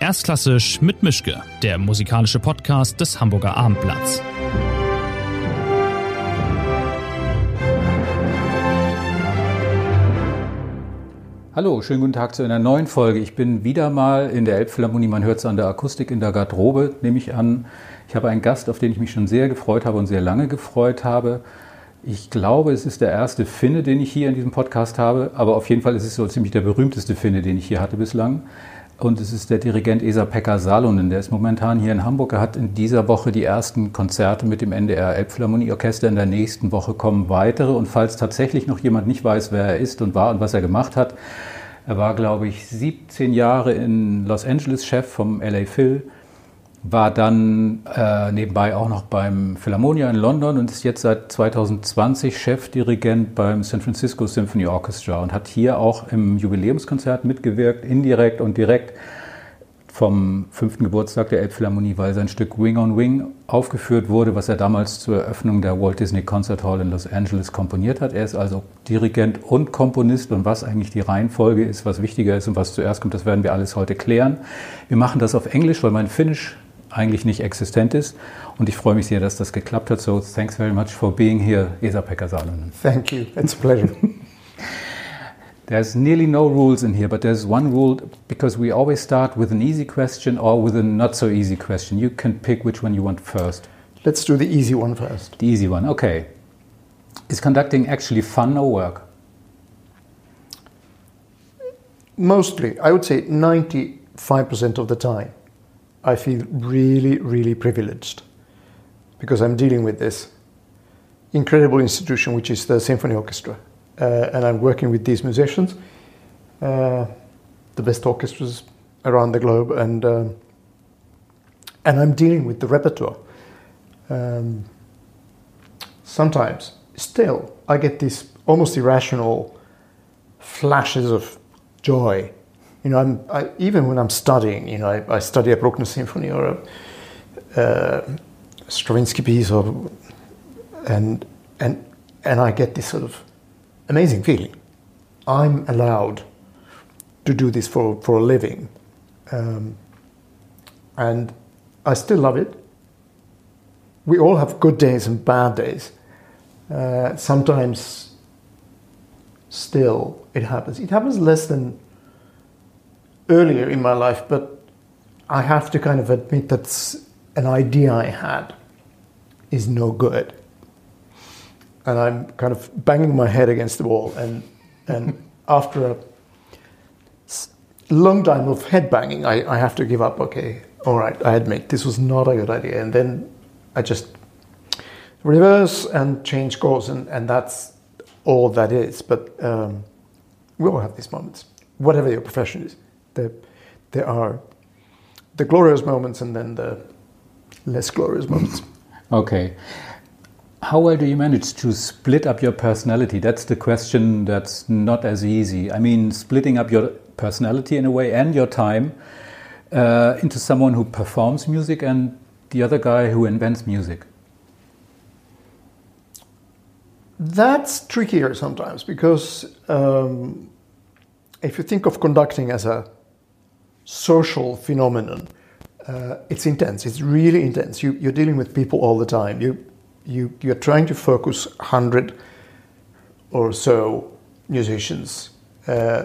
Erstklassisch mit Mischke, der musikalische Podcast des Hamburger Abendblatts. Hallo, schönen guten Tag zu einer neuen Folge. Ich bin wieder mal in der Elbphilharmonie. Man hört es an der Akustik in der Garderobe, nehme ich an. Ich habe einen Gast, auf den ich mich schon sehr gefreut habe und sehr lange gefreut habe. Ich glaube, es ist der erste Finne, den ich hier in diesem Podcast habe, aber auf jeden Fall ist es so ziemlich der berühmteste Finne, den ich hier hatte bislang. Und es ist der Dirigent Esa-Pekka Salonen. Der ist momentan hier in Hamburg. Er hat in dieser Woche die ersten Konzerte mit dem NDR Elbphilharmonieorchester. In der nächsten Woche kommen weitere. Und falls tatsächlich noch jemand nicht weiß, wer er ist und war und was er gemacht hat, er war, glaube ich, 17 Jahre in Los Angeles Chef vom LA Phil war dann äh, nebenbei auch noch beim Philharmonia in London und ist jetzt seit 2020 Chefdirigent beim San Francisco Symphony Orchestra und hat hier auch im Jubiläumskonzert mitgewirkt, indirekt und direkt vom fünften Geburtstag der Elbphilharmonie, weil sein Stück Wing on Wing aufgeführt wurde, was er damals zur Eröffnung der Walt Disney Concert Hall in Los Angeles komponiert hat. Er ist also Dirigent und Komponist und was eigentlich die Reihenfolge ist, was wichtiger ist und was zuerst kommt, das werden wir alles heute klären. Wir machen das auf Englisch, weil mein Finnisch eigentlich nicht existent ist. Und ich freue mich sehr, dass das geklappt hat. So, thanks very much for being here, Esa-Pekka Salonen. Thank you. It's a pleasure. there's nearly no rules in here, but there's one rule because we always start with an easy question or with a not so easy question. You can pick which one you want first. Let's do the easy one first. The easy one, okay. Is conducting actually fun or work? Mostly, I would say 95% of the time. I feel really, really privileged because I'm dealing with this incredible institution, which is the symphony orchestra, uh, and I'm working with these musicians, uh, the best orchestras around the globe, and um, and I'm dealing with the repertoire. Um, sometimes, still, I get these almost irrational flashes of joy you know, I'm, I, even when I'm studying, you know, I, I study a Bruckner symphony or a uh, Stravinsky piece, or and and and I get this sort of amazing feeling. I'm allowed to do this for for a living, um, and I still love it. We all have good days and bad days. Uh, sometimes, still, it happens. It happens less than earlier in my life, but I have to kind of admit that an idea I had is no good. And I'm kind of banging my head against the wall. And, and after a long time of head banging, I, I have to give up. Okay, all right, I admit this was not a good idea. And then I just reverse and change course, and, and that's all that is. But um, we all have these moments, whatever your profession is there, there are the glorious moments and then the less glorious moments. Okay. How well do you manage to split up your personality? That's the question that's not as easy. I mean, splitting up your personality in a way and your time uh, into someone who performs music and the other guy who invents music. That's trickier sometimes because um, if you think of conducting as a social phenomenon. Uh, it's intense. It's really intense. You, you're dealing with people all the time. You, you, you're trying to focus hundred or so musicians uh,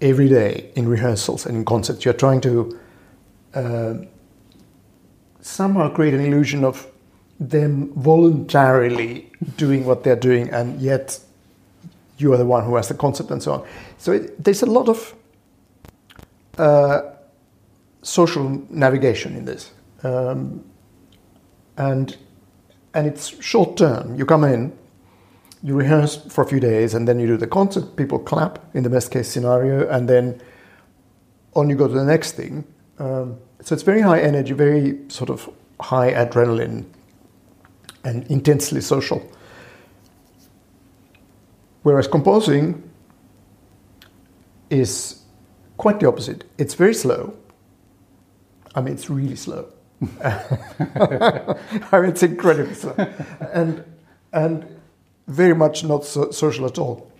every day in rehearsals and in concerts. You're trying to uh, somehow create an illusion of them voluntarily doing what they're doing, and yet you are the one who has the concept and so on. So it, there's a lot of social navigation in this. Um, and, and it's short term. You come in, you rehearse for a few days, and then you do the concert. People clap in the best case scenario, and then on you go to the next thing. Um, so it's very high energy, very sort of high adrenaline, and intensely social. Whereas composing is quite the opposite. It's very slow. I mean, it's really slow. I mean, it's incredibly slow, and and very much not so social at all.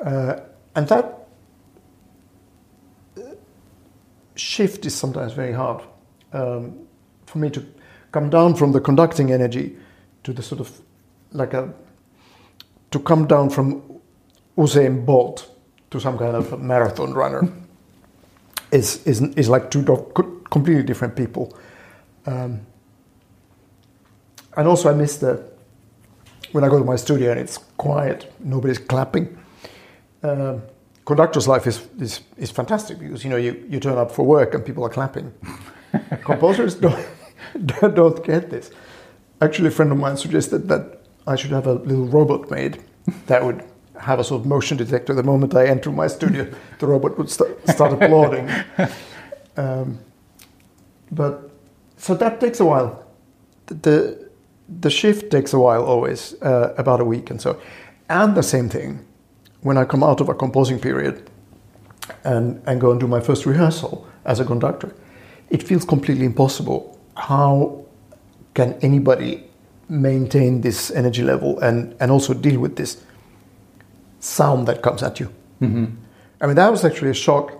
Uh, and that shift is sometimes very hard um, for me to come down from the conducting energy to the sort of like a to come down from Usain Bolt to some kind of marathon runner is, is, is like two completely different people. Um, and also, I miss the when I go to my studio and it's quiet, nobody's clapping. Uh, conductor's life is, is, is fantastic because you know you, you turn up for work and people are clapping. Composers don't, don't get this. Actually, a friend of mine suggested that I should have a little robot made that would have a sort of motion detector. The moment I enter my studio, the robot would st- start applauding. Um, but so that takes a while. The the shift takes a while, always uh, about a week and so. And the same thing when I come out of a composing period and and go and do my first rehearsal as a conductor, it feels completely impossible. How can anybody maintain this energy level and, and also deal with this sound that comes at you. Mm-hmm. I mean, that was actually a shock.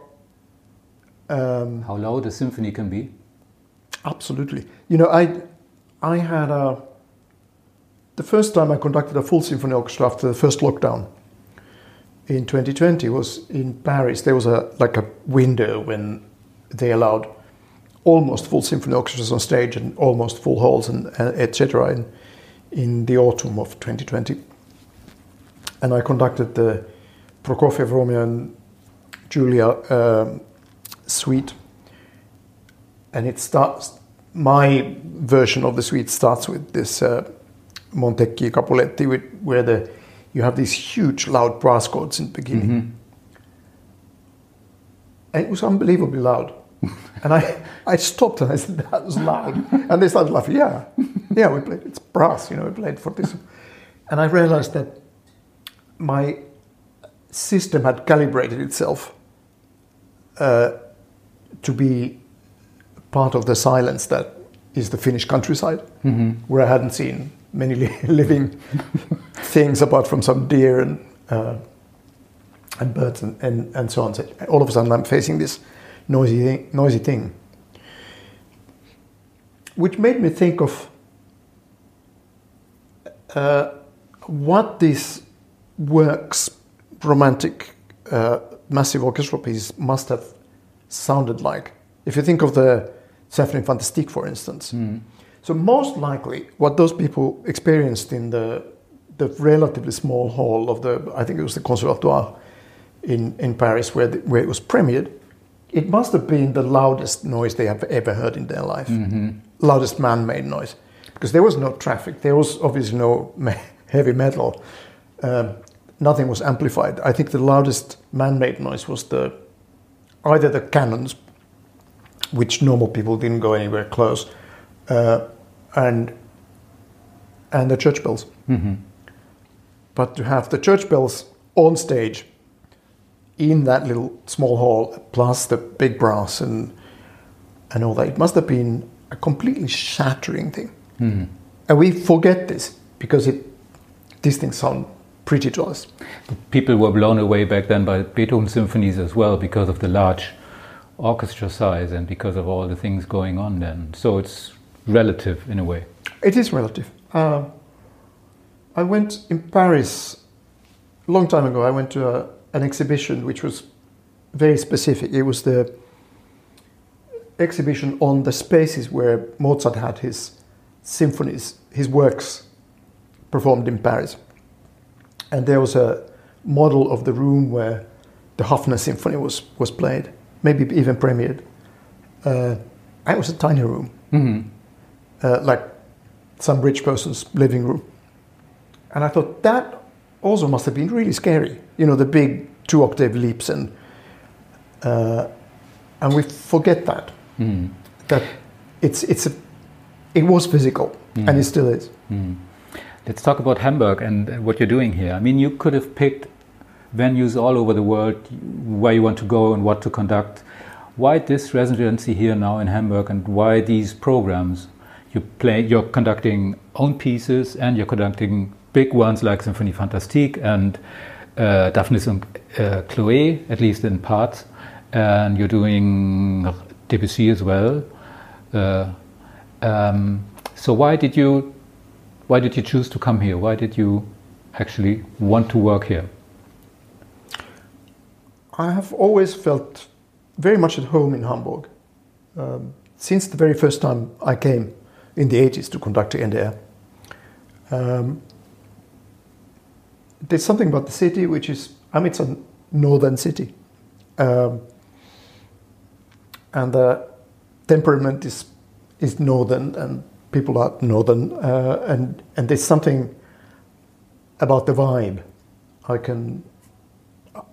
Um, How loud a symphony can be? Absolutely. You know, I, I had a. The first time I conducted a full symphony orchestra after the first lockdown in 2020 was in Paris. There was a like a window when they allowed almost full symphony orchestras on stage and almost full halls and, and etc. In, in the autumn of 2020, and I conducted the Prokofiev Romeo and Julia uh, suite, and it starts. My version of the suite starts with this uh, Montecchi Capuletti, with, where the you have these huge loud brass chords in the beginning. Mm-hmm. And it was unbelievably loud. and I, I stopped and I said, that was loud. And they started laughing. Yeah, yeah, we played, it's brass, you know, we played for this. And I realized that my system had calibrated itself uh, to be part of the silence that is the Finnish countryside, mm-hmm. where I hadn't seen many living things apart from some deer and, uh, and birds and, and, and so on. So all of a sudden, I'm facing this noisy thing, noisy thing, which made me think of uh, what this works, romantic, uh, massive orchestral piece must have sounded like. If you think of the Symphony Fantastique, for instance. Mm. So most likely, what those people experienced in the the relatively small hall of the, I think it was the Conservatoire in, in Paris, where, the, where it was premiered, it must have been the loudest noise they have ever heard in their life, mm-hmm. loudest man-made noise, because there was no traffic, there was obviously no heavy metal, um, nothing was amplified. I think the loudest man-made noise was the either the cannons, which normal people didn't go anywhere close, uh, and and the church bells. Mm-hmm. But to have the church bells on stage in that little small hall, plus the big brass and and all that. It must have been a completely shattering thing. Mm. And we forget this because it these things sound pretty to us. People were blown away back then by Beethoven symphonies as well because of the large orchestra size and because of all the things going on then. So it's relative in a way. It is relative. Uh, I went in Paris a long time ago. I went to a an exhibition which was very specific. It was the exhibition on the spaces where Mozart had his symphonies, his works performed in Paris. And there was a model of the room where the Haffner Symphony was, was played, maybe even premiered. Uh, it was a tiny room, mm-hmm. uh, like some rich person's living room. And I thought that also must have been really scary. You know, the big two octave leaps and uh, and we forget that mm. that it's it's a, it was physical mm. and it still is. Mm. Let's talk about Hamburg and what you're doing here. I mean, you could have picked venues all over the world where you want to go and what to conduct. Why this residency here now in Hamburg, and why these programs? You play, you're conducting own pieces, and you're conducting big ones like Symphonie Fantastique and uh, Daphnis and uh, Chloe, at least in parts. and you're doing Debussy as well. Uh, um, so why did you why did you choose to come here? Why did you actually want to work here? I have always felt very much at home in Hamburg. Um, since the very first time I came in the 80s to conduct the NDR. Um, there's something about the city which is, I mean, it's a northern city. Um, and the temperament is, is northern and people are northern. Uh, and, and there's something about the vibe I can,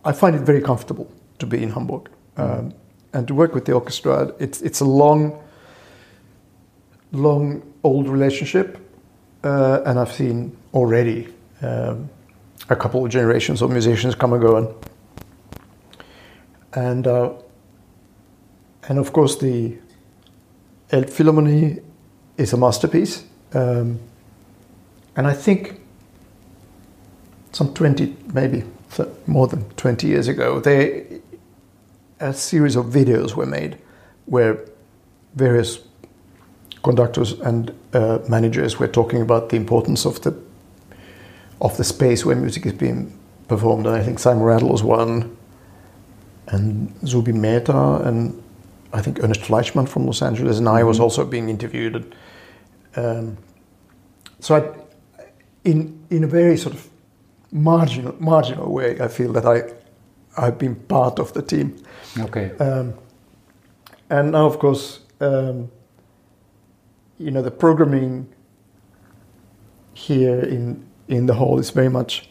I find it very comfortable to be in Hamburg. Um, and to work with the orchestra, it's, it's a long, long old relationship, uh, and I've seen already um, a couple of generations of musicians come and go, and and, uh, and of course the Elbphilharmonie is a masterpiece, um, and I think some twenty, maybe more than twenty years ago, they a series of videos were made where various conductors and uh, managers were talking about the importance of the of the space where music is being performed. And I think Simon Rattle was one, and Zubin Mehta, and I think Ernest Fleischmann from Los Angeles, and I was mm-hmm. also being interviewed. Um, so, I, in in a very sort of marginal marginal way, I feel that I I've been part of the team. Okay. Um, and now, of course. Um, you know the programming here in in the hall is very much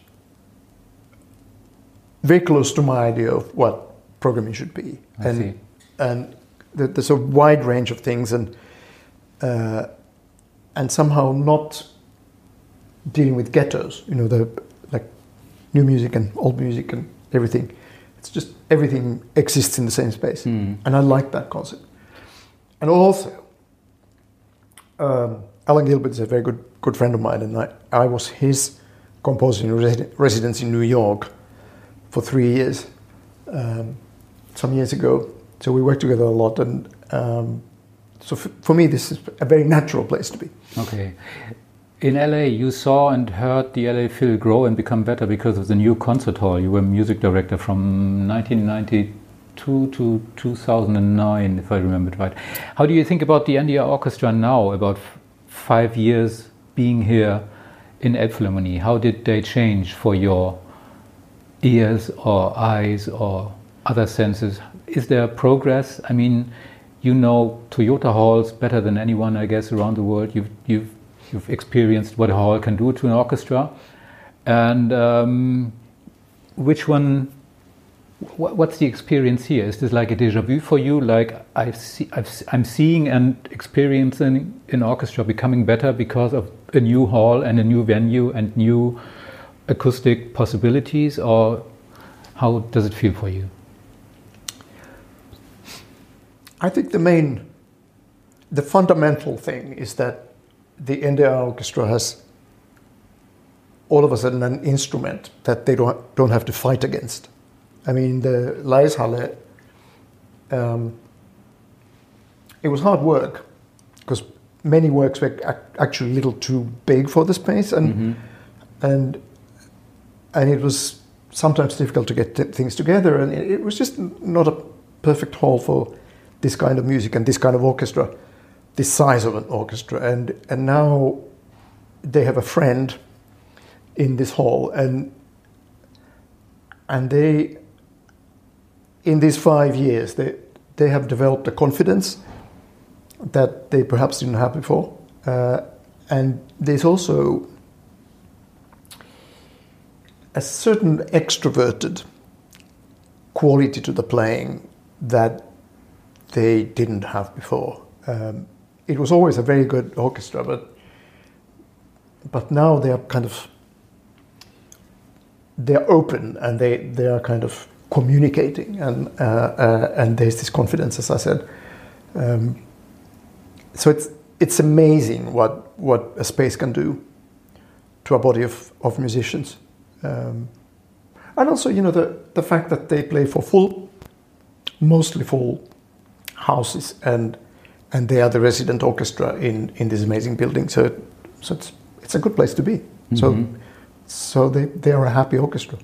very close to my idea of what programming should be I and see. and there's a wide range of things and uh, and somehow not dealing with ghettos you know the like new music and old music and everything it's just everything exists in the same space Mm. and i like that concept and also um, Alan Gilbert is a very good good friend of mine, and I, I was his composer in resi- residence in New York for three years, um, some years ago. So we work together a lot, and um, so f- for me, this is a very natural place to be. Okay. In LA, you saw and heard the LA Phil grow and become better because of the new concert hall. You were music director from 1992 to 2009, if I remember right. How do you think about the NDR Orchestra now, about f- five years being here in Elbphilharmonie? How did they change for your ears or eyes or other senses? Is there progress? I mean, you know Toyota halls better than anyone, I guess, around the world. You've, you've, you've experienced what a hall can do to an orchestra. And um, which one, wh- what's the experience here? Is this like a deja vu for you? Like I've see, I've, I'm seeing and experiencing an orchestra becoming better because of a new hall and a new venue and new acoustic possibilities? Or how does it feel for you? I think the main, the fundamental thing is that the NDR orchestra has all of a sudden an instrument that they don't, don't have to fight against. I mean, the Laeiszhalle, um, it was hard work because many works were actually a little too big for the space, and and and it was sometimes difficult to get t- things together, and it, it was just not a perfect hall for this kind of music and this kind of orchestra, this size of an orchestra, and and now they have a friend in this hall, and and they in these five years they they have developed a confidence that they perhaps didn't have before, uh, and there's also a certain extroverted quality to the playing that they didn't have before. Um, it was always a very good orchestra, but but now they are kind of they're open and they they are kind of communicating and uh, uh, and there's this confidence, as I said. Um, so it's it's amazing what what a space can do to a body of, of musicians. Um, and also, you know, the, the fact that they play for full mostly full houses, and and they are the resident orchestra in in this amazing building. So so it's it's a good place to be. So so they they are a happy orchestra.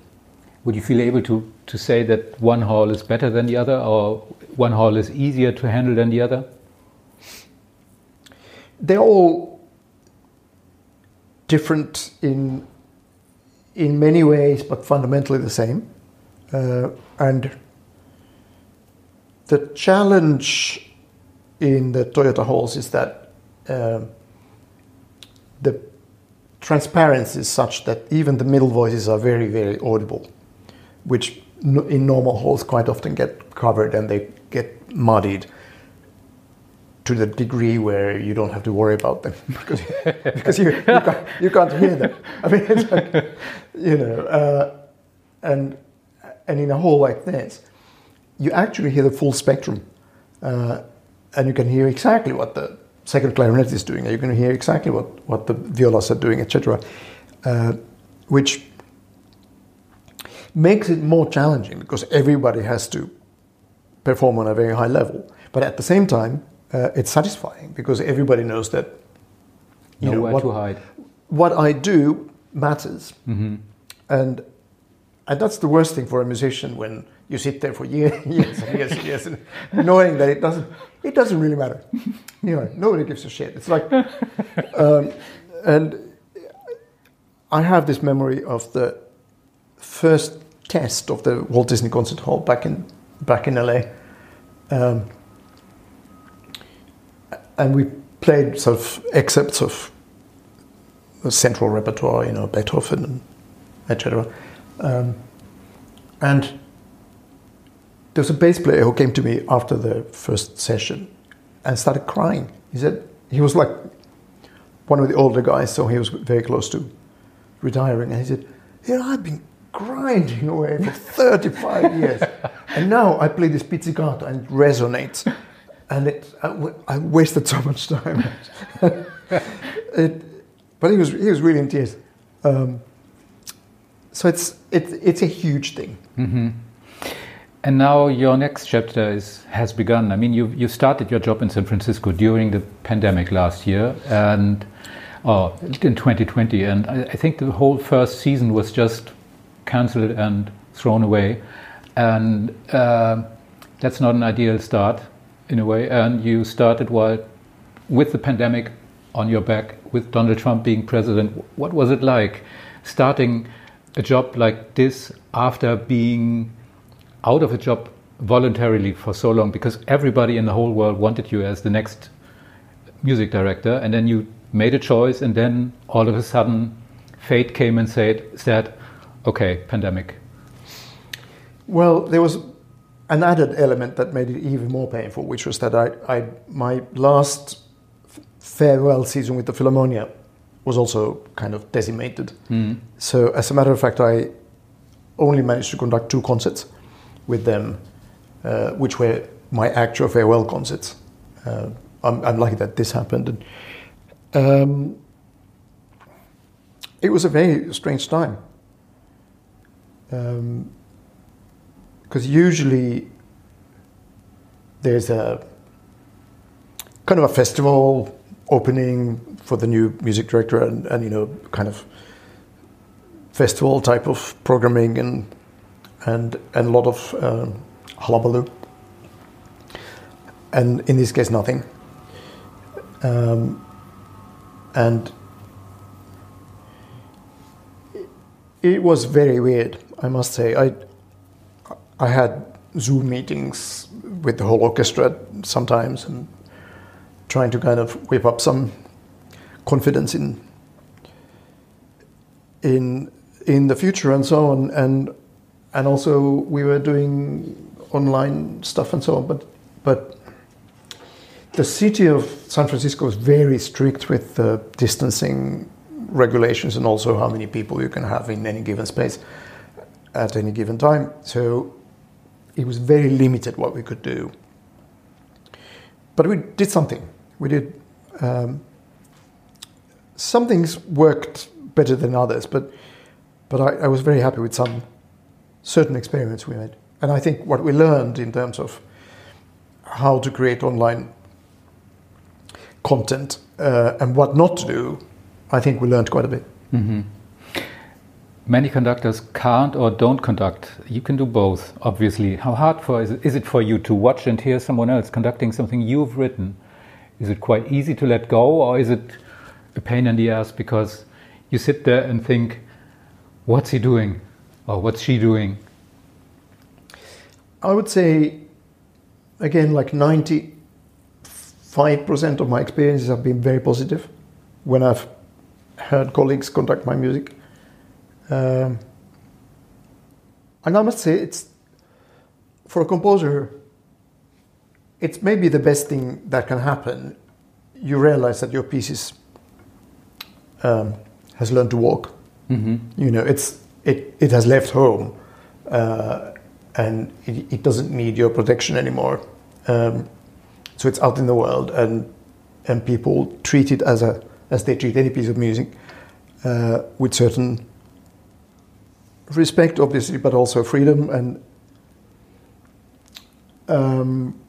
Would you feel able to, to say that one hall is better than the other, or one hall is easier to handle than the other? they're all different in in many ways, but fundamentally the same. Uh, and the challenge in the Toyota halls is that um the transparency is such that even the middle voices are very, very audible, which in normal halls quite often get covered and they get muddied to the degree where you don't have to worry about them because, because you, you, can't, you can't hear them. I mean, like, you know, uh, and, and in a hall like this, you actually hear the full spectrum uh, and you can hear exactly what the second clarinet is doing and you can hear exactly what, what the violas are doing, etc., uh, which makes it more challenging because everybody has to perform on a very high level. But at the same time, uh, it's satisfying because everybody knows that you know Nowhere what, to hide. what I do matters, and and that's the worst thing for a musician when you sit there for years, years and years and years, and knowing that it doesn't it doesn't really matter. You know, nobody gives a shit. It's like, um, and I have this memory of the first test of the Walt Disney Concert Hall back in back in LA. Um, and we played sort of excerpts of the central repertoire, you know, Beethoven and etc. Um, and there was a bass player who came to me after the first session and started crying. He said he was like one of the older guys, so he was very close to retiring, and he said, "You know, I've been grinding away for 35 years, and now I play this pizzicato and it resonates." and it, I, w- I wasted so much time. it, but he was he was really in tears. Um, so it's it's it's a huge thing. And now your next chapter is has begun. I mean, you you started your job in San Francisco during the pandemic last year, and oh, in 2020, and I, I think the whole first season was just cancelled and thrown away, and uh, that's not an ideal start in a way. And you started while with the pandemic on your back, with Donald Trump being president. What was it like starting a job like this after being out of a job voluntarily for so long because everybody in the whole world wanted you as the next music director and then you made a choice and then all of a sudden fate came and said said okay pandemic. Well, there was an added element that made it even more painful, which was that I, I my last farewell season with the Philharmonia was also kind of decimated. Hmm. So, as a matter of fact, I only managed to conduct two concerts with them, uh, which were my actual farewell concerts. Uh, I'm, I'm lucky that this happened. Um, it was a very strange time. Um, because usually there's a kind of a festival opening for the new music director and, and you know kind of festival type of programming and and and a lot of um, hullabaloo. And in this case nothing. Um, and it was very weird i must say. I I had Zoom meetings with the whole orchestra sometimes and trying to kind of whip up some confidence in in in the future and so on. And and also we were doing online stuff and so on but but the city of San Francisco is very strict with the distancing regulations and also how many people you can have in any given space at any given time so it was very limited what we could do. But we did something. We did. Um, some things worked better than others, but but I, I was very happy with some certain experiments we made. And I think what we learned in terms of how to create online content uh, and what not to do, I think we learned quite a bit. Many conductors can't or don't conduct. You can do both, obviously. How hard for is it, is it for you to watch and hear someone else conducting something you've written? Is it quite easy to let go, or is it a pain in the ass because you sit there and think, "What's he doing?" Or "What's she doing?" I would say, again, like 95% of my experiences have been very positive when I've heard colleagues contact my music. Um, and I must say, it's for a composer, it's maybe the best thing that can happen. You realize that your piece is, um, has learned to walk. You know, it's it, it has left home, uh, and it, it doesn't need your protection anymore. Um, so it's out in the world, and and people treat it as a as they treat any piece of music, uh, with certain respect, obviously, but also freedom and. Um,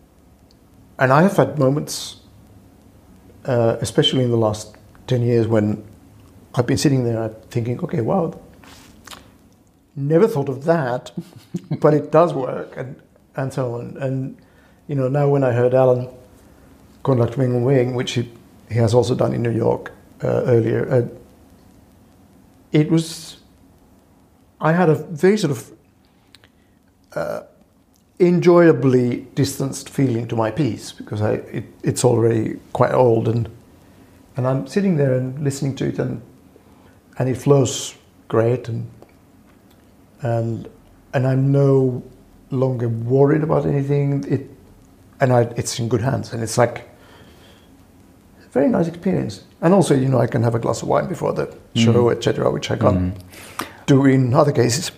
and I have had moments, uh, especially in the last 10 years, when I've been sitting there thinking, okay, wow, never thought of that, but it does work, and, and so on. And, you know, now when I heard Alan conduct Wing on Wing, which he, he has also done in New York uh, earlier, uh, it was, I had a very sort of uh, enjoyably distanced feeling to my piece because I, it, it's already quite old and and I'm sitting there and listening to it and and it flows great and and and I'm no longer worried about anything it and I, it's in good hands and it's like a very nice experience and also you know I can have a glass of wine before the mm-hmm. show etc which I can't mm-hmm. do in other cases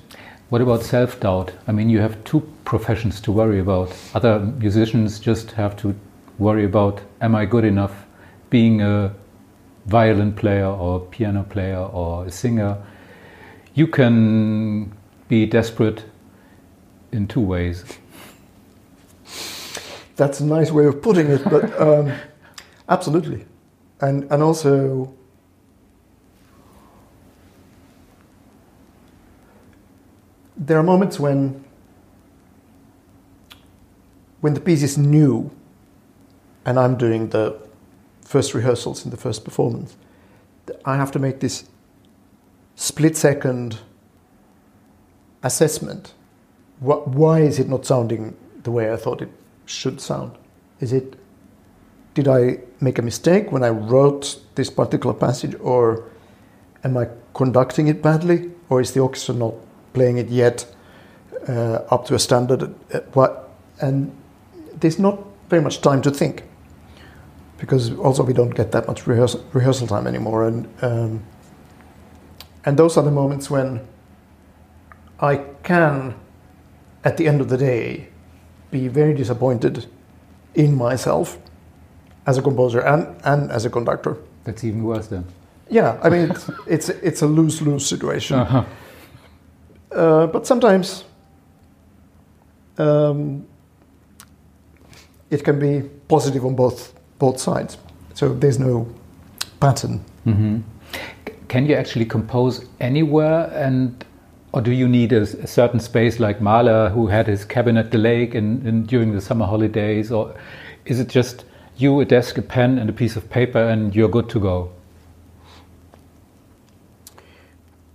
What about self doubt? I mean, you have two professions to worry about. Other musicians just have to worry about am I good enough being a violin player or piano player or a singer? You can be desperate in two ways. That's a nice way of putting it, but um, absolutely, and and also there are moments when when the piece is new, and I'm doing the first rehearsals in the first performance. I have to make this split second assessment. Wh- Why is it not sounding the way I thought it should sound? Is it did I make a mistake when I wrote this particular passage, or am I conducting it badly, or is the orchestra not playing it yet uh, up to a standard? Uh, what? And there's not very much time to think because also we don't get that much rehearsal, rehearsal time anymore, and um, and those are the moments when I can, at the end of the day, be very disappointed in myself as a composer and, and as a conductor. That's even worse then. Yeah, I mean, it's, it's, it's a lose lose situation. Uh-huh. Uh, but sometimes um, it can be positive on both, both sides. So there's no pattern. Can you actually compose anywhere and or do you need a, a certain space like Mahler who had his cabin at the lake in, in, during the summer holidays or is it just you, a desk, a pen and a piece of paper and you're good to go?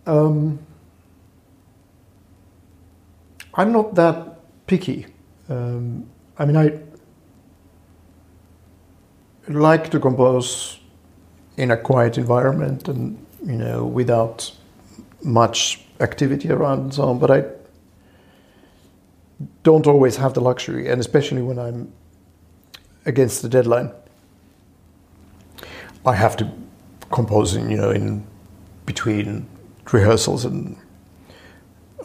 Um, I'm not that picky. Um, I mean, I like to compose in a quiet environment and you know without much activity around and so on. But I don't always have the luxury, and especially when I'm against the deadline, I have to compose in you know in between rehearsals and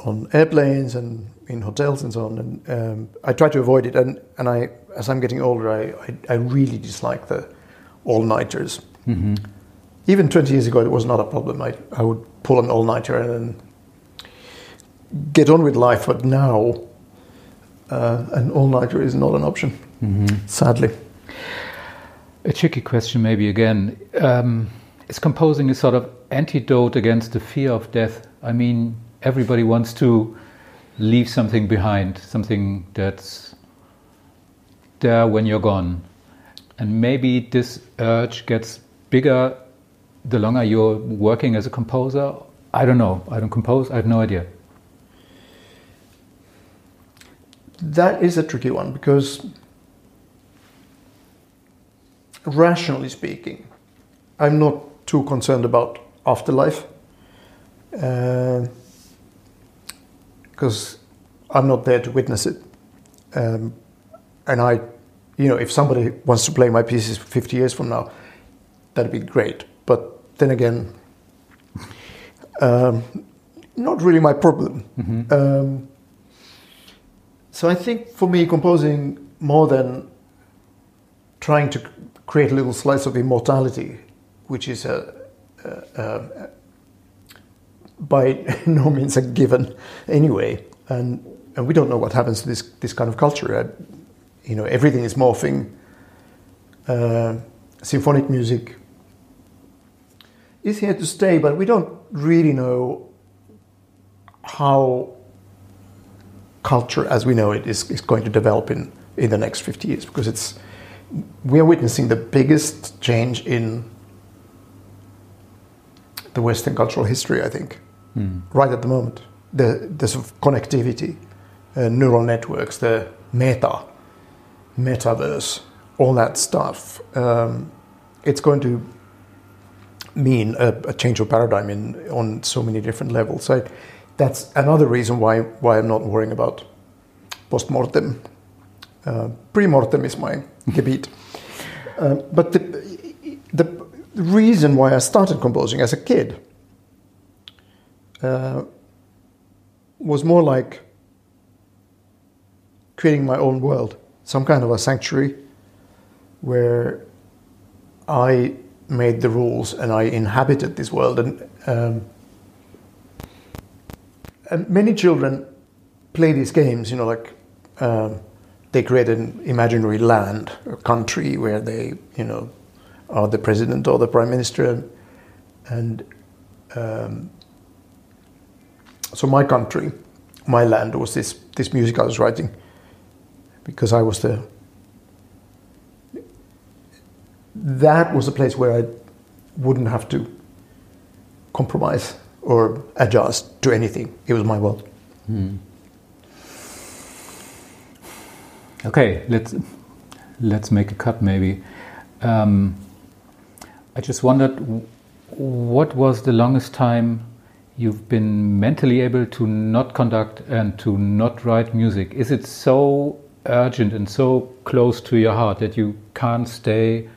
on airplanes and in hotels and so on. And um, I try to avoid it. And, and I, as I'm getting older, I, I, I really dislike the all nighters. Even 20 years ago, it was not a problem. I, I would pull an all nighter and then get on with life. But now, uh, an all-nighter is not an option, sadly. A tricky question, maybe again. Um, is composing a sort of antidote against the fear of death? I mean, everybody wants to leave something behind, something that's there when you're gone. And maybe this urge gets bigger the longer you're working as a composer. I don't know. I don't compose. I have no idea. That is a tricky one because, rationally speaking, I'm not too concerned about afterlife because I'm not there to witness it. Um, and I, you know, if somebody wants to play my pieces 50 years from now, that'd be great. But then again, um, not really my problem. Um, so I think for me, composing more than trying to create a little slice of immortality, which is a, a, a by no means a given anyway, and and we don't know what happens to this this kind of culture. Uh, you know, everything is morphing. Uh, symphonic music is here to stay, but we don't really know how culture as we know it is, is going to develop in, in the next 50 years because it's we are witnessing the biggest change in the Western cultural history, I think, right at the moment. The, the sort of connectivity, uh, neural networks, the meta, metaverse, all that stuff. Um, it's going to mean a, a change of paradigm in, on so many different levels. So that's another reason why, why I'm not worrying about post-mortem. Uh, pre-mortem is my gebiet. Uh, but the, the reason why I started composing as a kid uh, was more like creating my own world, some kind of a sanctuary where I made the rules and I inhabited this world. And, um, and many children play these games, you know, like um, they create an imaginary land a country where they, you know, are the president or the prime minister. And um, so my country, my land was this, this music I was writing because I was the that was a place where I wouldn't have to compromise or adjust to anything. It was my world. Okay, let's let's make a cut maybe. Um, I just wondered, what was the longest time you've been mentally able to not conduct and to not write music? Is it so urgent and so close to your heart that you can't stay,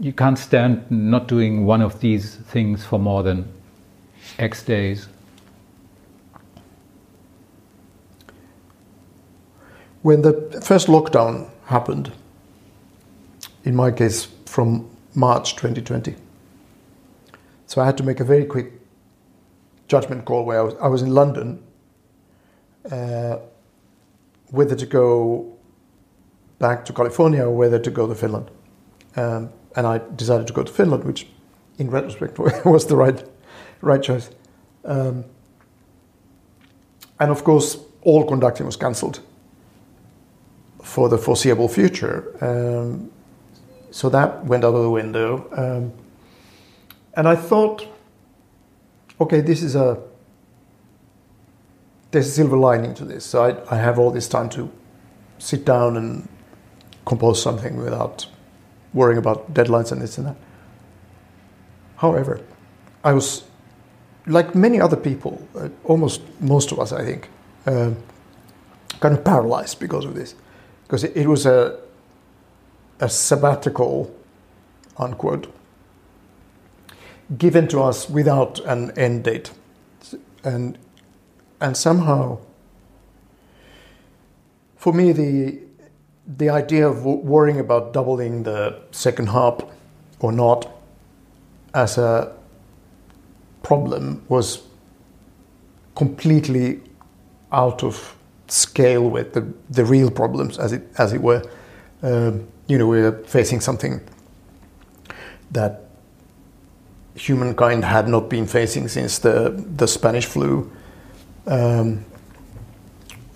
you can't stand not doing one of these things for more than X days? When the first lockdown happened, in my case from March 2020, so I had to make a very quick judgment call where I was, I was in London, uh, whether to go back to California or whether to go to Finland. Um, and I decided to go to Finland, which in retrospect was the right, right choice. Um, and of course, all conducting was cancelled for the foreseeable future. Um, so that went out of the window. Um, and I thought, okay, this is a there's a silver lining to this. So I, I have all this time to sit down and compose something without worrying about deadlines and this and that. However, I was like many other people, uh, almost most of us, I think, um kind of paralyzed because of this, because it, it was a a sabbatical, unquote, given to us without an end date, and and somehow, for me, the the idea of worrying about doubling the second harp or not as a problem was completely out of scale with the, the real problems, as it as it were. Um, you know, we're facing something that humankind had not been facing since the the Spanish flu, um,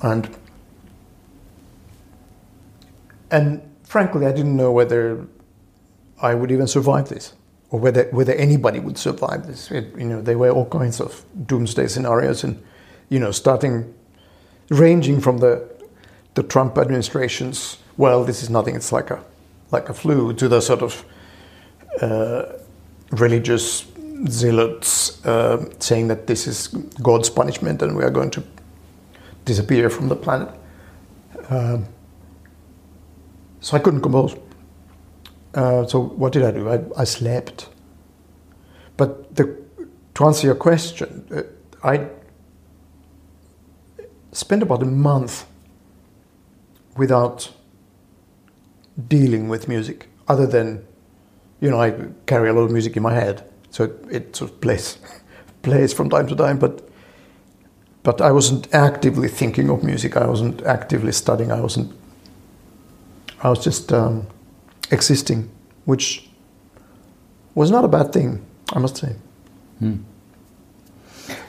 and and frankly, I didn't know whether I would even survive this, or whether whether anybody would survive this. It, you know, there were all kinds of doomsday scenarios, and you know, starting ranging from the the Trump administration's well, this is nothing; it's like a like a flu, to the sort of uh, religious zealots uh, saying that this is God's punishment and we are going to disappear from the planet. Um, so I couldn't compose. Uh, so what did I do? I, I slept. But the, to answer your question, uh, I spent about a month without dealing with music, other than, you know, I carry a lot of music in my head, so it, it sort of plays, plays from time to time. But but I wasn't actively thinking of music. I wasn't actively studying. I wasn't. I was just um, existing, which was not a bad thing, I must say. Hmm.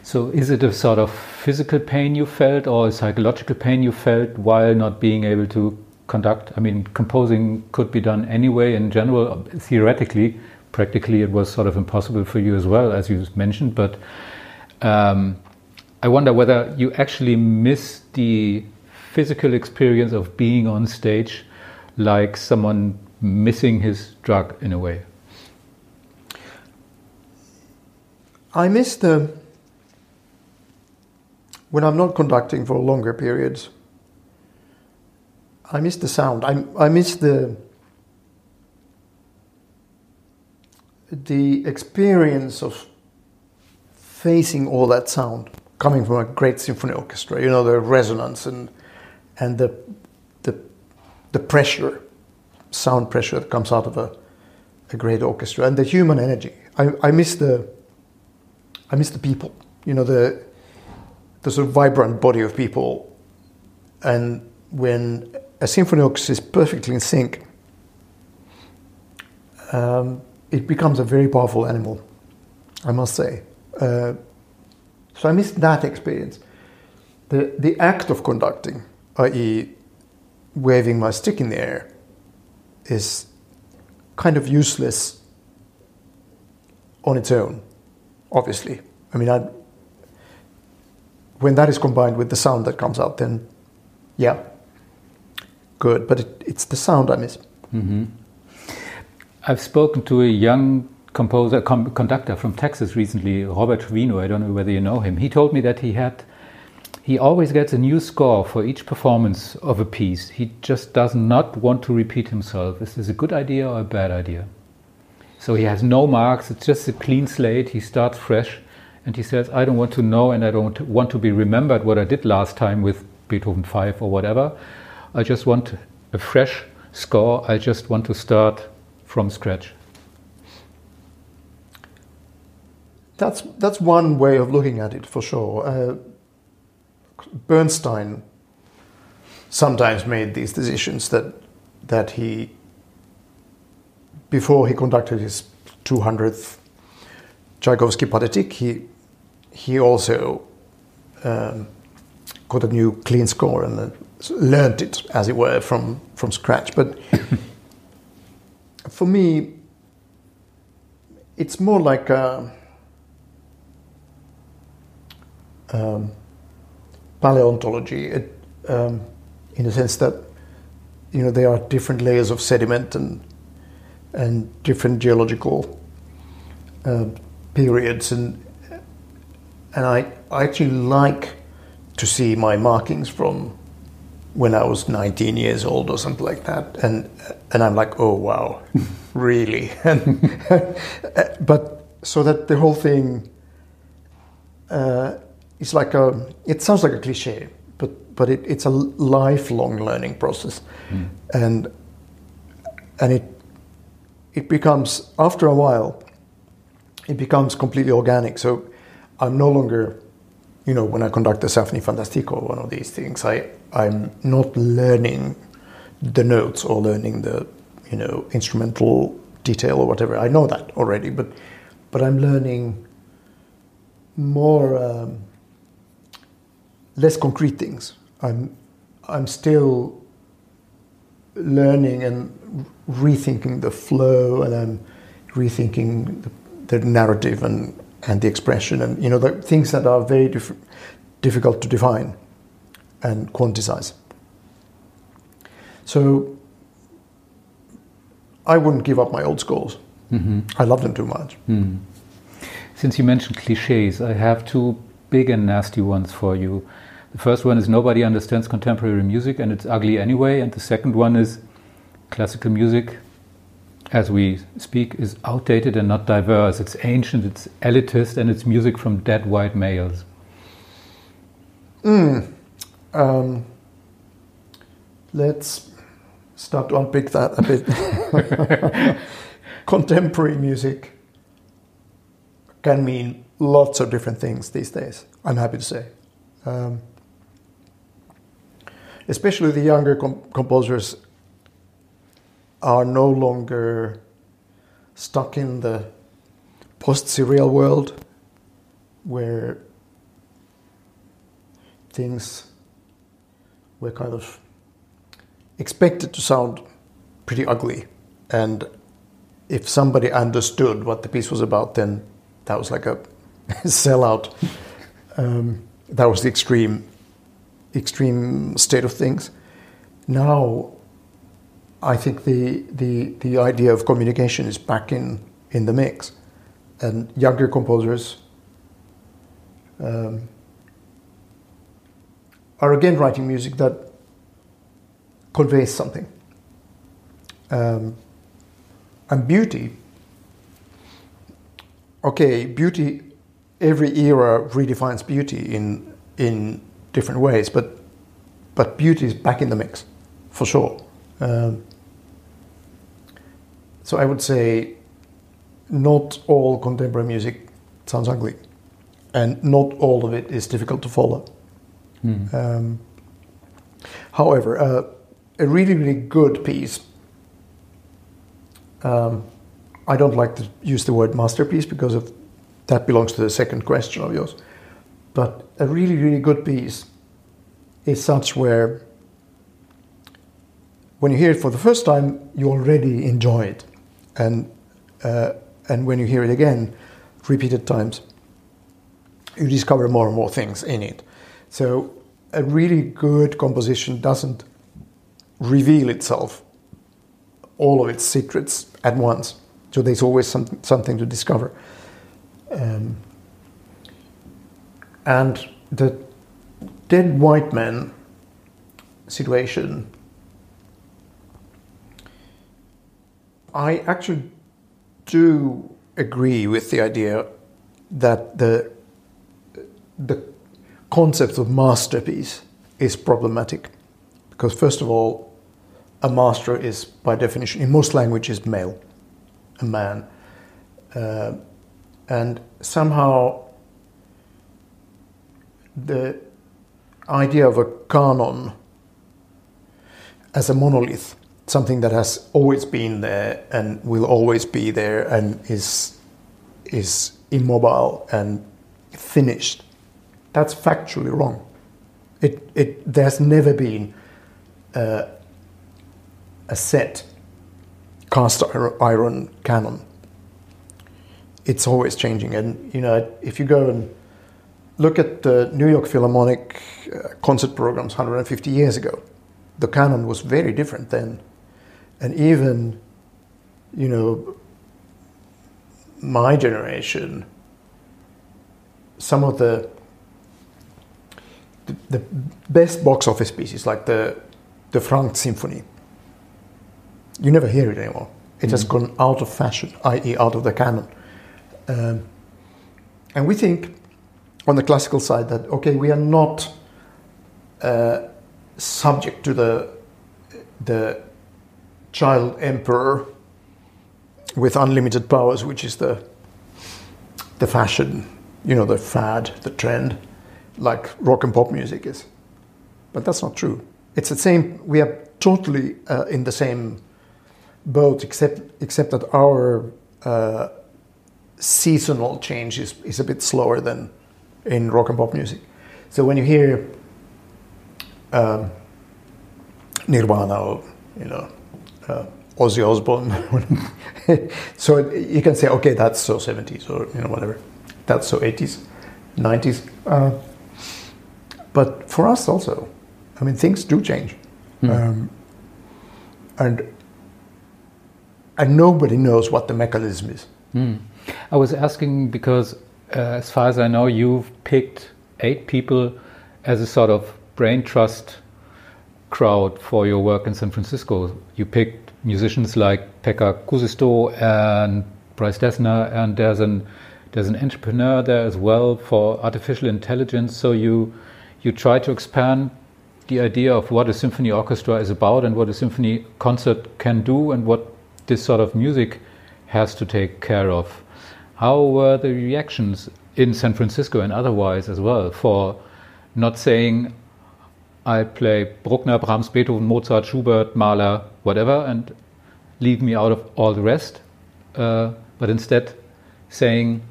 So, is it a sort of physical pain you felt or a psychological pain you felt while not being able to conduct? I mean, composing could be done anyway in general, theoretically. Practically, it was sort of impossible for you as well, as you mentioned. But um, I wonder whether you actually miss the physical experience of being on stage like someone missing his drug in a way. I miss the when I'm not conducting for longer periods. I miss the sound. I, I miss the the experience of facing all that sound coming from a great symphony orchestra. You know the resonance and and the the the pressure, sound pressure that comes out of a a great orchestra and the human energy. I, I miss the I miss the people. You know the the sort of vibrant body of people, and when a symphony orchestra is perfectly in sync, um, it becomes a very powerful animal, I must say. Uh, so I missed that experience. The, the act of conducting, i.e., waving my stick in the air, is kind of useless on its own, obviously. I mean, I, when that is combined with the sound that comes out, then yeah, good. But it, it's the sound I miss. Mm-hmm. I've spoken to a young composer, com- conductor from Texas recently, Robert Trevino. I don't know whether you know him. He told me that he had, he always gets a new score for each performance of a piece. He just does not want to repeat himself. Is this a good idea or a bad idea? So he has no marks. It's just a clean slate. He starts fresh, and he says, "I don't want to know, and I don't want to be remembered what I did last time with Beethoven Five or whatever. I just want a fresh score. I just want to start from scratch." That's that's one way of looking at it for sure. Uh, Bernstein sometimes made these decisions that that he before he conducted his 200th Tchaikovsky Pathetique, he he also um, got a new clean score and learned it, as it were, from from scratch. But for me, it's more like. A, um, paleontology. It, um, in the sense that you know there are different layers of sediment and and different geological uh, periods. And and I, I actually like to see my markings from when I was 19 years old or something like that. And and I'm like oh wow. Really? And but so that the whole thing uh, it's like a it sounds like a cliche but but it, it's a lifelong learning process mm. and and it it becomes after a while it becomes completely organic so i'm no longer you know, when I conduct the Symphony Fantastico, or one of these things, I, I'm not learning the notes or learning the, you know, instrumental detail or whatever. I know that already, but, but I'm learning more, um, less concrete things. I'm, I'm still learning and rethinking the flow and I'm rethinking the, the narrative and and the expression and you know the things that are very diff- difficult to define and quantize. So I wouldn't give up my old schools. Mm-hmm. I love them too much. Mm. Since you mentioned cliches, I have two big and nasty ones for you. The first one is nobody understands contemporary music and it's ugly anyway, and the second one is classical music as we speak, is outdated and not diverse. It's ancient, it's elitist, and it's music from dead white males. Mm. Um, let's start to unpick that a bit. Contemporary music can mean lots of different things these days, I'm happy to say. Um, especially the younger com- composers are no longer stuck in the post serial world where things were kind of expected to sound pretty ugly. And if somebody understood what the piece was about, then that was like a sellout. Um, that was the extreme, extreme state of things. Now I think the, the, the idea of communication is back in, in the mix. And younger composers um, are again writing music that conveys something. Um, and beauty, okay, beauty, every era redefines beauty in, in different ways, but, but beauty is back in the mix, for sure. Um, so I would say not all contemporary music sounds ugly, and not all of it is difficult to follow. Mm. Um, however, uh, a really, really good piece. Um, I don't like to use the word masterpiece because of that belongs to the second question of yours. But a really, really good piece is such where when you hear it for the first time, you already enjoy it and uh, and when you hear it again, repeated times, you discover more and more things in it. So a really good composition doesn't reveal itself all of its secrets at once. So there's always some, something to discover. Um, and the dead white man situation I actually do agree with the idea that the the concept of masterpiece is problematic. Because first of all a master is by definition in most languages male a man. Uh, and somehow the idea of a canon as a monolith something that has always been there and will always be there and is is immobile and finished. That's factually wrong. It it there's never been uh, a set cast iron canon. It's always changing, and you know if you go and look at the New York Philharmonic uh, concert programs 150 years ago, the canon was very different then and even, you know, my generation, some of the the, best box office pieces, like the the Franck Symphony, you never hear it anymore. It mm. has gone out of fashion, i.e., out of the canon. Um, and we think, on the classical side, that okay, we are not uh, subject to the the child emperor with unlimited powers, which is the the fashion, you know, the fad, the trend. like rock and pop music is. But that's not true. It's the same. We are totally uh, in the same boat, except except that our uh, seasonal change is, is a bit slower than in rock and pop music. So when you hear um, Nirvana or you know uh, Ozzy Osbourne, so you can say, okay, that's so 70s or you know whatever, that's so 80s, 90s. Uh, but for us also, I mean, things do change, Hmm. um, and and nobody knows what the mechanism is. I was asking because, Uh, as far as I know, you've picked eight people as a sort of brain trust crowd for your work in San Francisco. You picked musicians like Pekka Kuusisto and Bryce Dessner, and there's an there's an entrepreneur there as well for artificial intelligence. So you you try to expand the idea of what a symphony orchestra is about and what a symphony concert can do and what this sort of music has to take care of. How were the reactions in San Francisco and otherwise as well for not saying I play Bruckner, Brahms, Beethoven, Mozart, Schubert, Mahler, whatever, and leave me out of all the rest, uh, but instead saying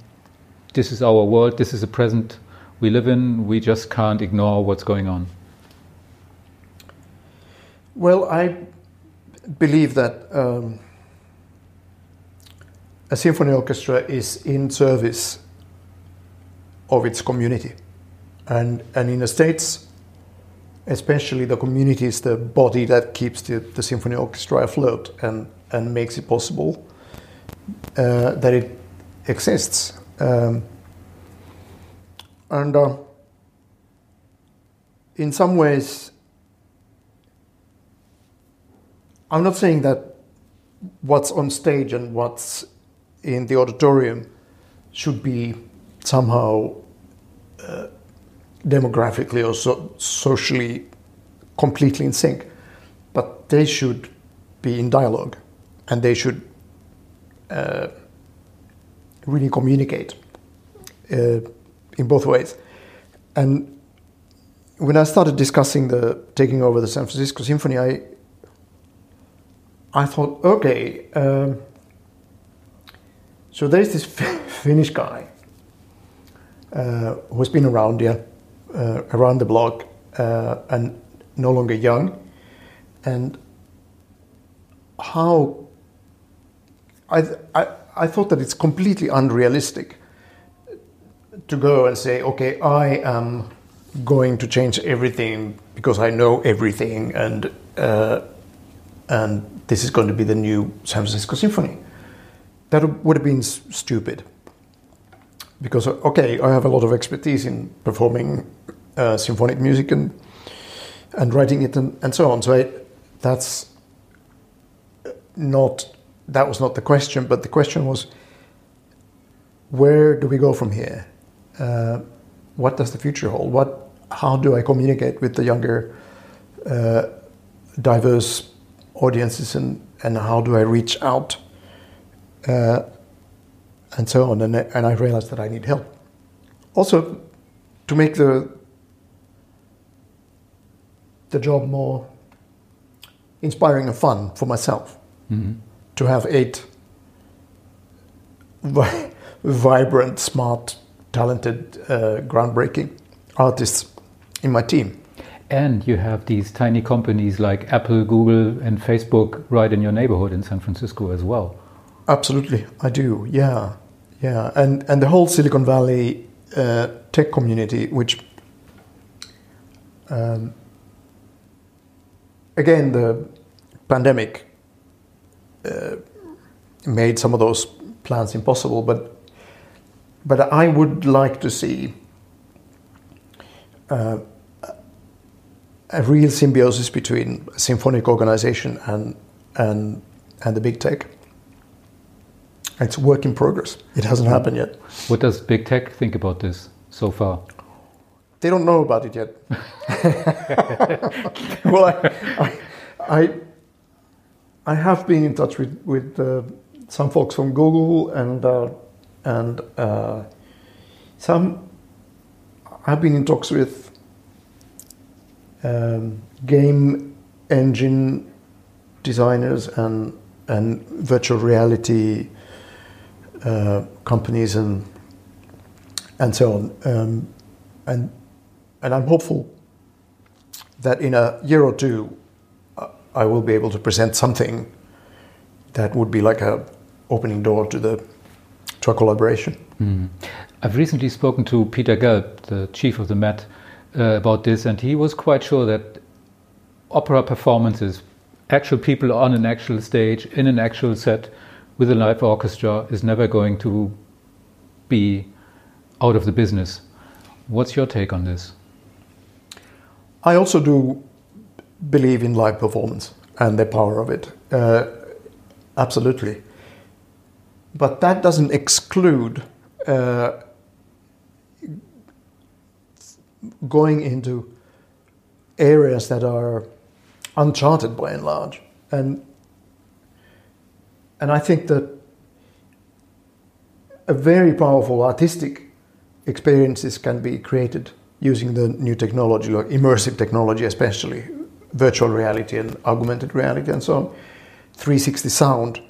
this is our world, this is the present we live in, we just can't ignore what's going on. Well, I believe that um, a symphony orchestra is in service of its community, and and in the states, especially the community is the body that keeps the, the symphony orchestra afloat and and makes it possible uh, that it exists. Um, and uh, in some ways, I'm not saying that what's on stage and what's in the auditorium should be somehow uh, demographically or so, socially completely in sync, but they should be in dialogue and they should uh, really communicate uh, in both ways. And when I started discussing the taking over the San Francisco Symphony, I I thought, okay, um, so there's this Finnish guy uh, who's been around here, uh, around the block, uh, and no longer young, and how I, I I thought that it's completely unrealistic to go and say, okay, I am going to change everything because I know everything, and uh, and this is going to be the new San Francisco Symphony. That would have been stupid. Because, okay, I have a lot of expertise in performing uh, symphonic music and, and writing it and, and so on. So I, that's not, that was not the question, but the question was where do we go from here? Uh, what does the future hold? What, how do I communicate with the younger, uh, diverse audiences and, and how do I reach out uh, and so on. And, I- and I realized that I need help. Also, to make the, the job more inspiring and fun for myself, to have eight vi- vibrant, smart, talented, uh, groundbreaking artists in my team. And you have these tiny companies like Apple, Google, and Facebook right in your neighborhood in San Francisco as well. Absolutely, I do. Yeah, yeah, and and the whole Silicon Valley uh, tech community, which um, again the pandemic uh, made some of those plans impossible, but but I would like to see uh, a real symbiosis between symphonic organization and and and the big tech. It's a work in progress. It hasn't happened yet. What does big tech think about this so far? They don't know about it yet. well, I, I, I, I have been in touch with with uh, some folks from Google and uh, and uh, some. I've been in talks with um, game engine designers and and virtual reality companies and and so on. Um, and and I'm hopeful that in a year or two, uh, I will be able to present something that would be like a opening door to the to a collaboration. Mm. I've recently spoken to Peter Gelb, the chief of the Met, uh, about this, and he was quite sure that opera performances, actual people on an actual stage in an actual set with a live orchestra, is never going to be out of the business. What's your take on this? I also do believe in live performance and the power of it. Uh, absolutely. But that doesn't exclude uh, going into areas that are uncharted by and large. And, and I think that a very powerful artistic experiences can be created using the new technology, like immersive technology, especially virtual reality and augmented reality and so on, 360 sound,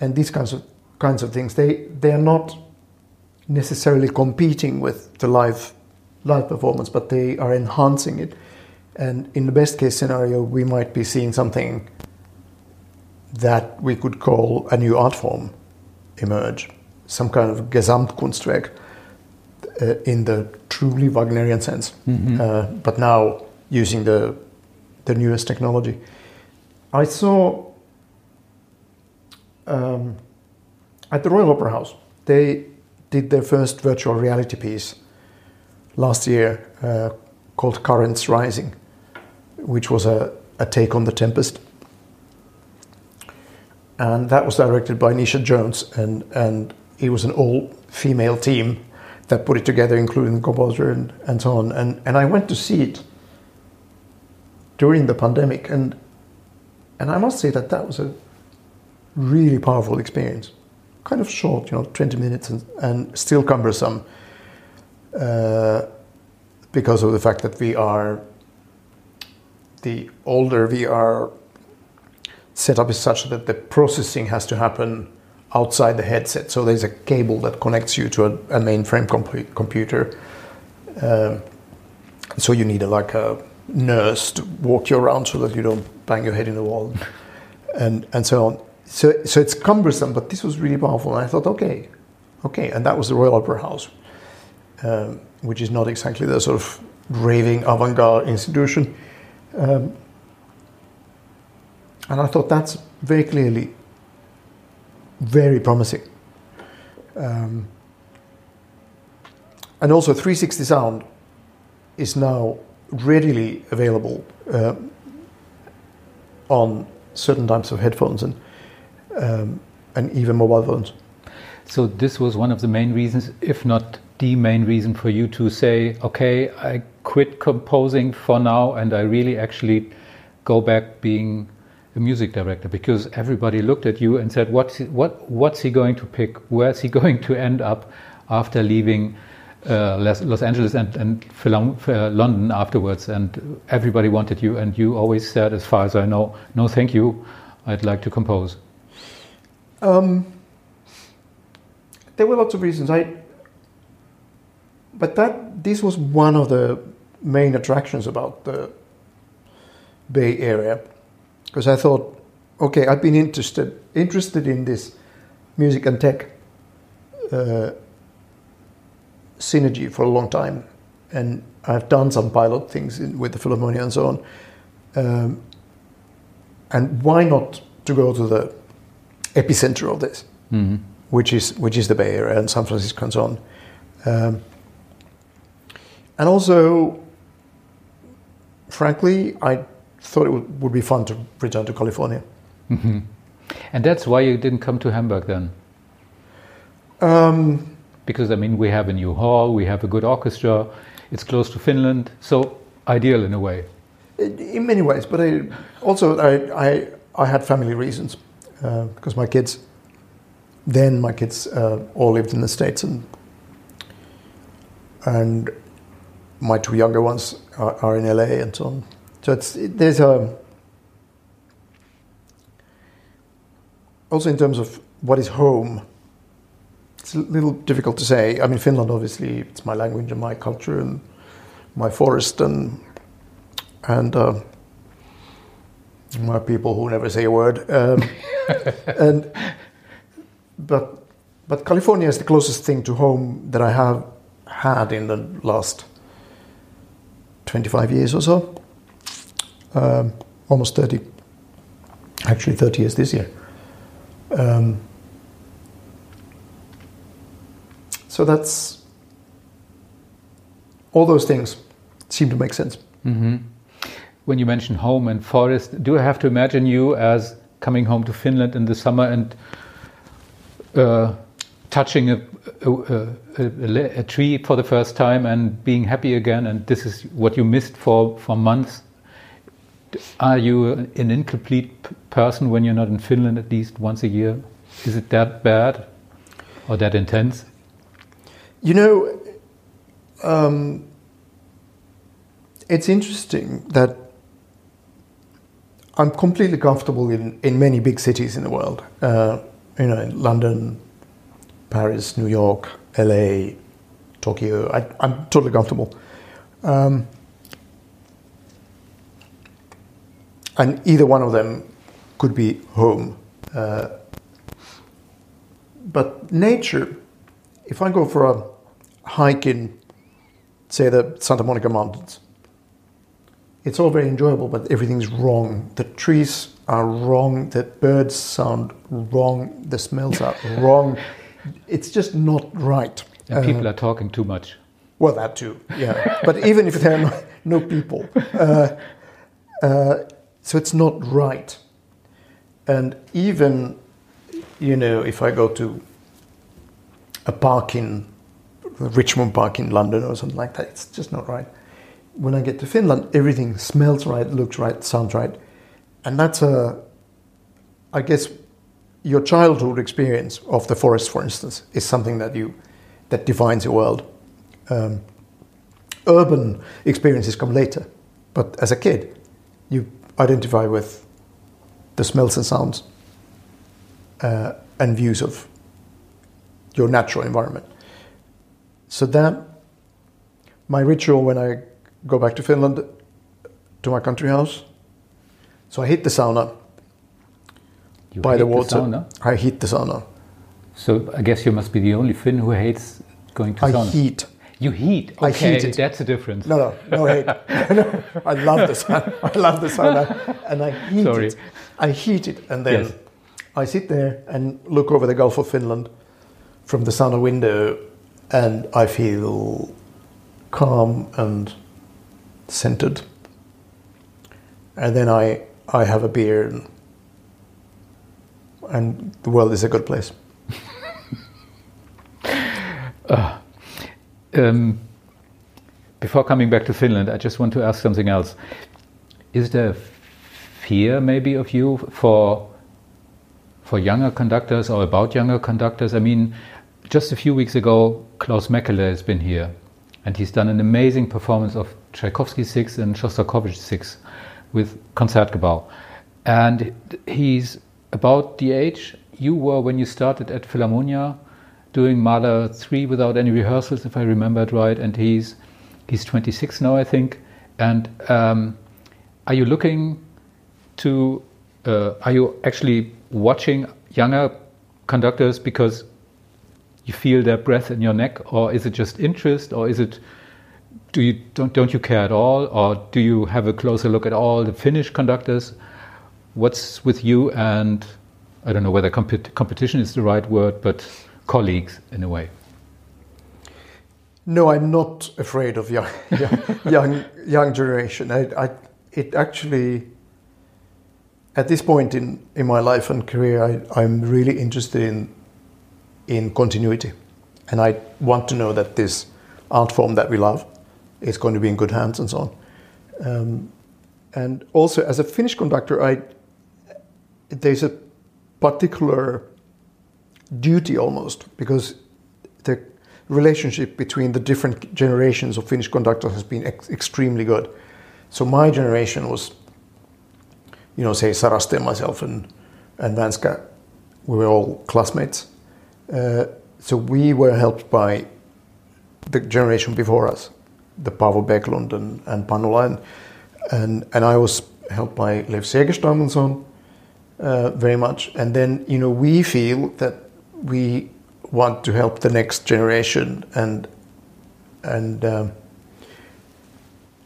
and these kinds of kinds of things. They they are not necessarily competing with the live live performance, but they are enhancing it. And in the best case scenario, we might be seeing something that we could call a new art form emerge, some kind of Gesamtkunstwerk uh, in the truly Wagnerian sense, mm-hmm. uh, but now using the the newest technology. I saw um, at the Royal Opera House they did their first virtual reality piece last year uh, called Currents Rising, which was a, a take on The Tempest. And that was directed by Netia Jones, and, and it was an all female team that put it together, including the composer and, and so on. And, and I went to see it during the pandemic, and, and I must say that that was a really powerful experience. Kind of short, you know, 20 minutes, and, and still cumbersome uh, because of the fact that we are, the older we are, setup is such that the processing has to happen outside the headset. So there's a cable that connects you to a, a mainframe comp- computer. Um, so you need a, like a nurse to walk you around so that you don't bang your head in the wall, and and so on. So so it's cumbersome, but this was really powerful. And I thought, okay, okay, and that was the Royal Opera House, um, which is not exactly the sort of raving avant-garde institution. Um, and I thought that's very clearly very promising. Um, and also 360 sound is now readily available uh, on certain types of headphones and um, and even mobile phones. So this was one of the main reasons, if not the main reason, for you to say, "Okay, I quit composing for now, and I really actually go back being a music director because everybody looked at you and said, "What's he, what what's he going to pick? Where's he going to end up after leaving uh, Los, Angeles and, and uh, London afterwards?" And everybody wanted you, and you always said, as far as I know, "No, thank you. I'd like to compose." Um, there were lots of reasons. I, but that this was one of the main attractions about the Bay Area because I thought, okay, I've been interested interested in this music and tech uh, synergy for a long time, and I've done some pilot things in, with the Philharmonia and so on. Um, and why not to go to the epicenter of this, mm-hmm. which is which is the Bay Area and San Francisco and so on. Um, and also, frankly, I thought it would, would be fun to return to California. Mm-hmm. And that's why you didn't come to Hamburg then? Um, because, I mean, we have a new hall, we have a good orchestra, it's close to Finland, so ideal in a way. In many ways, but I, also I, I, I had family reasons uh, because my kids, then my kids uh, all lived in the States and and my two younger ones are, are in LA and so on. So it's there's a also in terms of what is home. It's a little difficult to say. I mean, Finland obviously it's my language and my culture and my forest and and uh, my people who never say a word. Um, and but but California is the closest thing to home that I have had in the last 25 years or so. Um, almost 30. Actually, 30 years this year. Um, so that's all those things seem to make sense. Mm-hmm. When you mention home and forest, do I have to imagine you as coming home to Finland in the summer and uh, touching a, a, a, a, tree for the first time and being happy again, and this is what you missed for, for months. Are you an incomplete person when you're not in Finland at least once a year? Is it that bad or that intense? You know, um, it's interesting that I'm completely comfortable in, in many big cities in the world. Uh, you know, in London, Paris, New York, LA, Tokyo. I, am totally comfortable. Um, and either one of them could be home. Uh, but nature, if I go for a hike in, say, the Santa Monica Mountains, it's all very enjoyable, but everything's wrong. The trees are wrong, the birds sound wrong, the smells are wrong it's just not right. And people uh, are talking too much. Well, that too, yeah. but even if there are no, no people, uh, uh, so it's not right. And even, you know, if I go to a park in Richmond Park in London or something like that, it's just not right. When I get to Finland, everything smells right, looks right, sounds right, and that's a, I guess, your childhood experience of the forest, for instance, is something that you that defines your world. Um, urban experiences come later, but as a kid, you identify with the smells and sounds uh, and views of your natural environment. So that my ritual when I go back to Finland to my country house. So I hit the sauna you by the water. The I hate the sauna. So I guess you must be the only Finn who hates going to I sauna. I heat. You heat. Okay, I heat it. That's the difference. No, no, no hate. no, I love the sauna. I love the sauna, and I heat Sorry. it. I heat it, and then yes. I sit there and look over the Gulf of Finland from the sauna window, and I feel calm and centered. And then I I have a beer and and the world is a good place. uh, um, before coming back to Finland, I just want to ask something else. Is there fear maybe of you for for younger conductors or about younger conductors? I mean, just a few weeks ago, Klaus Mäkelä has been here, and he's done an amazing performance of Tchaikovsky Six and Shostakovich Six with Concertgebouw, and he's about the age you were when you started at Philharmonia doing Mahler 3 without any rehearsals, if I remember it right, and he's, he's 26 now, I think. And um, are you looking to, uh, are you actually watching younger conductors because you feel their breath in your neck, or is it just interest, or is it do you don't don't you care at all, or do you have a closer look at all the Finnish conductors? what's with you and I don't know whether compet competition is the right word, but colleagues in a way? No, I'm not afraid of young, young, young, young generation. I, I, it actually, at this point in, in my life and career, I, I'm really interested in, in continuity. And I want to know that this art form that we love is going to be in good hands and so on. Um, and also, as a Finnish conductor, I, there's a particular duty almost because the relationship between the different generations of Finnish conductors has been ex- extremely good. So my generation was, you know, say Saraste myself and and Vanska, we were all classmates. Uh, so we were helped by the generation before us, the Paavo Berglund and, and Panula, and, and, and I was helped by Leif Segerstam and so on, uh, very much. And then, you know, we feel that we want to help the next generation and and um,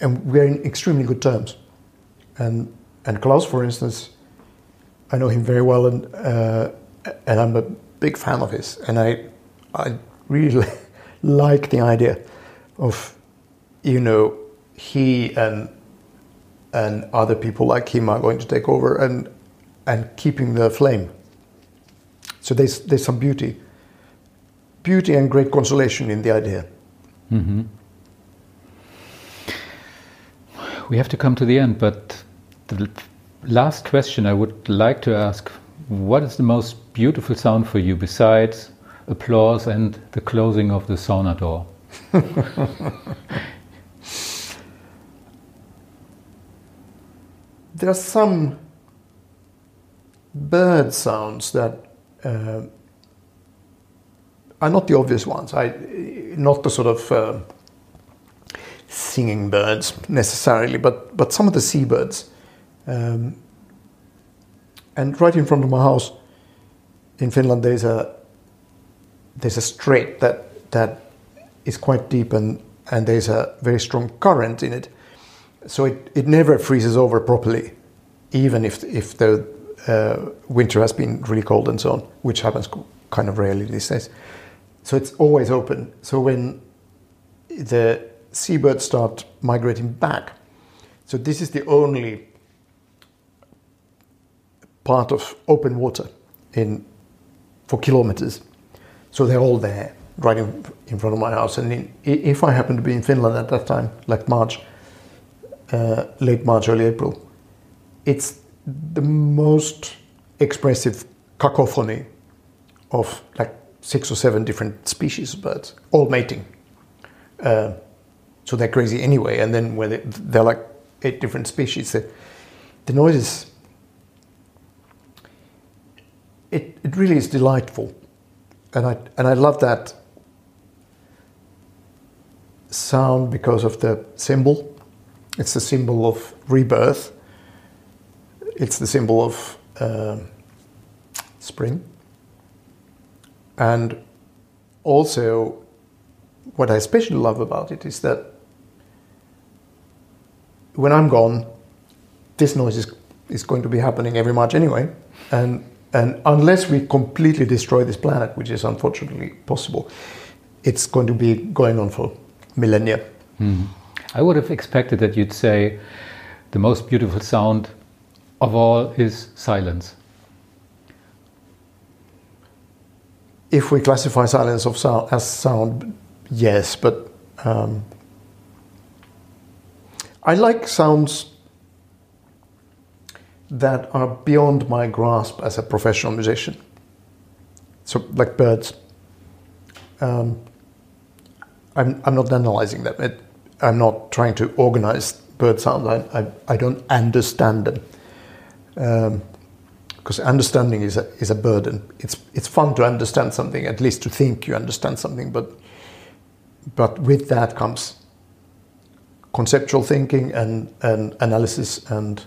and we're in extremely good terms. And and Klaus, for instance, I know him very well, and uh, and I'm a big fan of his, and I I really like the idea of you know he and and other people like him are going to take over and and keeping the flame. So there's there's some beauty, beauty and great consolation in the idea. Mm-hmm. We have to come to the end, but the last question I would like to ask: What is the most beautiful sound for you besides applause and the closing of the sauna door? there are some bird sounds that uh, are not the obvious ones. I, not the sort of uh, singing birds necessarily, but but some of the seabirds. Um, and right in front of my house in Finland, there's a there's a strait that that is quite deep and and there's a very strong current in it, so it, it never freezes over properly, even if if the uh, winter has been really cold and so on, which happens kind of rarely these days. So it's always open. So when the seabirds start migrating back, so this is the only part of open water in for kilometers. So they're all there, right in, in front of my house. And in, if I happen to be in Finland at that time, like March, uh, late March, early April, it's the most expressive cacophony of like six or seven different species of birds, all mating. Uh, so they're crazy anyway. And then when they, they're like eight different species, the, the noise is, it, it really is delightful. And I, and I love that sound because of the symbol. It's the symbol of rebirth it's the symbol of uh, spring. And also, what I especially love about it is that when I'm gone, this noise is, is going to be happening every March anyway. And, and unless we completely destroy this planet, which is unfortunately possible, it's going to be going on for millennia. Mm. I would have expected that you'd say the most beautiful sound of all is silence. If we classify silence of sound as sound, yes, but um, I like sounds that are beyond my grasp as a professional musician. So, like birds. Um, I'm, I'm not analyzing them. It, I'm not trying to organize bird sounds. I, I, I don't understand them because um, understanding is a, is a burden. It's it's fun to understand something, at least to think you understand something, but but with that comes conceptual thinking and, and analysis and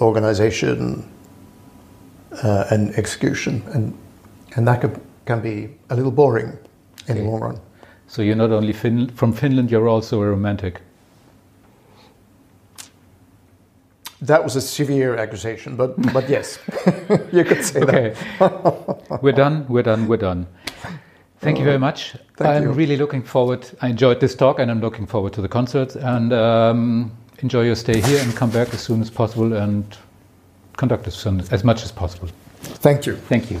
organization uh, and execution, and and that can, can be a little boring in okay. the long run. So you're not only fin- from Finland; you're also a romantic. That was a severe accusation, but but yes, you could say okay. that. we're done. We're done. We're done. Thank you very much. Thank I'm you. really looking forward. I enjoyed this talk, and I'm looking forward to the concert. And um, enjoy your stay here, and come back as soon as possible, and conduct as, soon, as much as possible. Thank you. Thank you.